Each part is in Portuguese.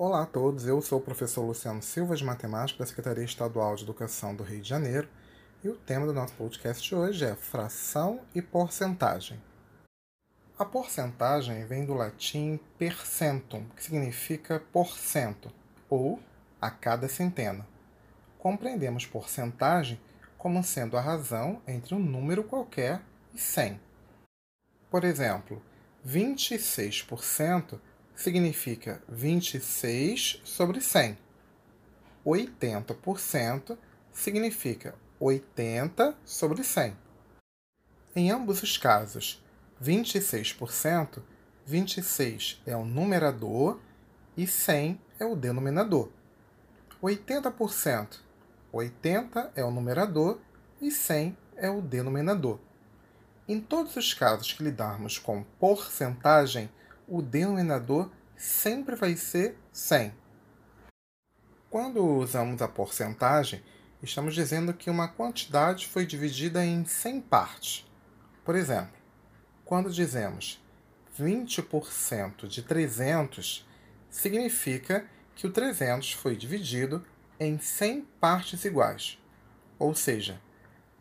Olá a todos, eu sou o professor Luciano Silva de Matemática da Secretaria Estadual de Educação do Rio de Janeiro e o tema do nosso podcast de hoje é fração e porcentagem. A porcentagem vem do latim percentum, que significa porcento, ou a cada centena. Compreendemos porcentagem como sendo a razão entre um número qualquer e 100. Por exemplo, 26% significa 26 sobre 100. 80% significa 80 sobre 100. Em ambos os casos, 26%, 26 é o numerador e 100 é o denominador. 80%, 80 é o numerador e 100 é o denominador. Em todos os casos que lidarmos com porcentagem, o denominador sempre vai ser 100. Quando usamos a porcentagem, estamos dizendo que uma quantidade foi dividida em 100 partes. Por exemplo, quando dizemos 20% de 300, significa que o 300 foi dividido em 100 partes iguais. Ou seja,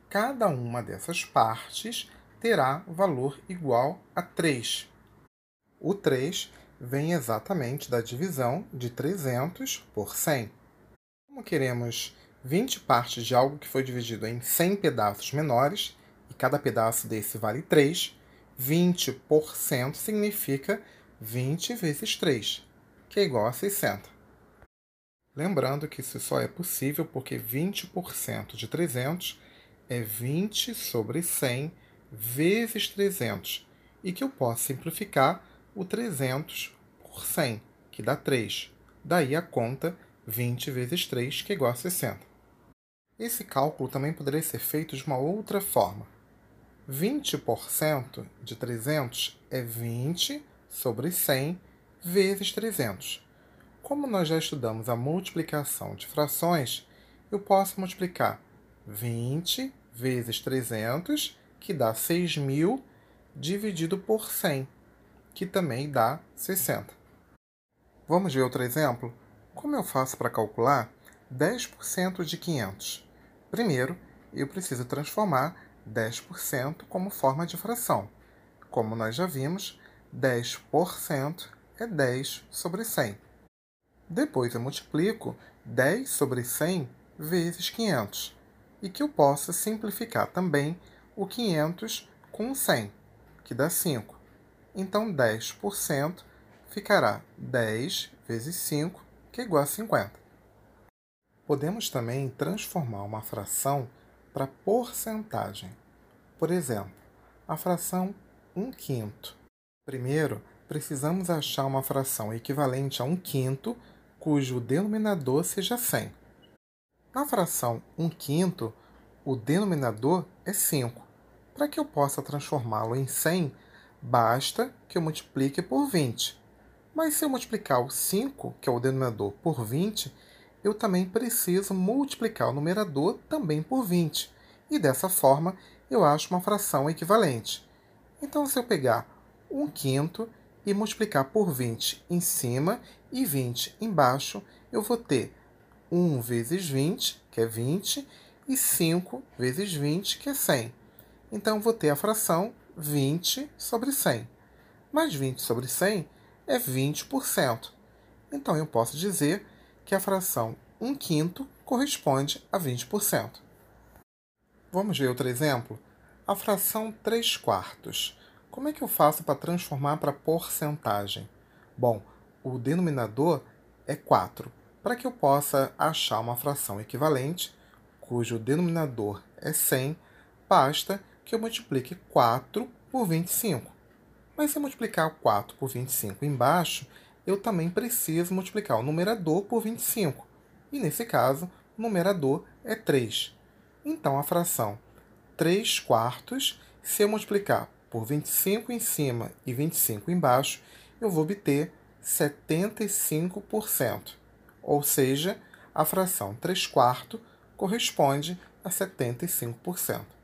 cada uma dessas partes terá valor igual a 3. O 3 vem exatamente da divisão de 300 por 100. Como queremos 20 partes de algo que foi dividido em 100 pedaços menores, e cada pedaço desse vale 3, 20% significa 20 vezes 3, que é igual a 60. Lembrando que isso só é possível porque 20% de 300 é 20 sobre 100 vezes 300, e que eu posso simplificar o 300 por 100, que dá 3. Daí a conta 20 vezes 3, que é igual a 60. Esse cálculo também poderia ser feito de uma outra forma. 20% de 300 é 20 sobre 100 vezes 300. Como nós já estudamos a multiplicação de frações, eu posso multiplicar 20 vezes 300, que dá 6.000, dividido por 100, que também dá 60. Vamos ver outro exemplo? Como eu faço para calcular 10% de 500? Primeiro, eu preciso transformar 10% como forma de fração. Como nós já vimos, 10% é 10 sobre 100. Depois eu multiplico 10 sobre 100 vezes 500, e que eu possa simplificar também o 500 com 100, que dá 5. Então 10% ficará 10 vezes 5, que é igual a 50. Podemos também transformar uma fração para porcentagem. Por exemplo, a fração 1 quinto. Primeiro, precisamos achar uma fração equivalente a 1 quinto cujo denominador seja 100. Na fração 1 quinto, o denominador é 5. Para que eu possa transformá-lo em 100, basta que eu multiplique por 20. Mas se eu multiplicar o 5, que é o denominador, por 20, eu também preciso multiplicar o numerador também por 20. E dessa forma eu acho uma fração equivalente. Então, se eu pegar 1 quinto e multiplicar por 20 em cima e 20 embaixo, eu vou ter 1 vezes 20, que é 20, e 5 vezes 20, que é 100. Então, vou ter a fração 20 sobre 100. Mas 20 sobre 100 é 20%. Então eu posso dizer que a fração 1 quinto corresponde a 20%. Vamos ver outro exemplo? A fração 3 quartos. Como é que eu faço para transformar para porcentagem? Bom, o denominador é 4. Para que eu possa achar uma fração equivalente, cujo denominador é 100, basta que eu multiplique 4 por 25. Mas se eu multiplicar 4 por 25 embaixo, eu também preciso multiplicar o numerador por 25. E nesse caso, o numerador é 3. Então a fração 3 quartos, se eu multiplicar por 25 em cima e 25 embaixo, eu vou obter 75%. Ou seja, a fração 3 quartos corresponde a 75%.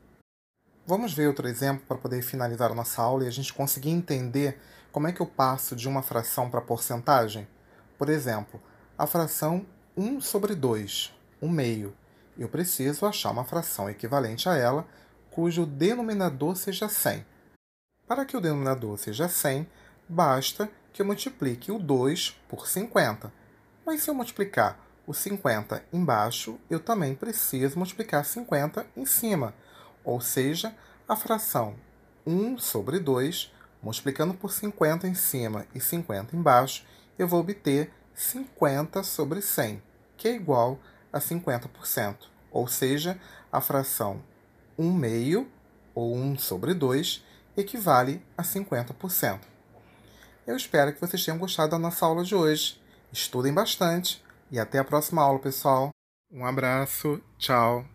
Vamos ver outro exemplo para poder finalizar a nossa aula e a gente conseguir entender como é que eu passo de uma fração para porcentagem? Por exemplo, a fração 1 sobre 2, 1 meio. Eu preciso achar uma fração equivalente a ela, cujo denominador seja 100. Para que o denominador seja 100, basta que eu multiplique o 2 por 50. Mas se eu multiplicar o 50 embaixo, eu também preciso multiplicar 50 em cima. Ou seja, a fração 1 sobre 2, multiplicando por 50 em cima e 50 embaixo, eu vou obter 50 sobre 100, que é igual a 50%. Ou seja, a fração 1 meio, ou 1 sobre 2, equivale a 50%. Eu espero que vocês tenham gostado da nossa aula de hoje. Estudem bastante e até a próxima aula, pessoal. Um abraço, tchau.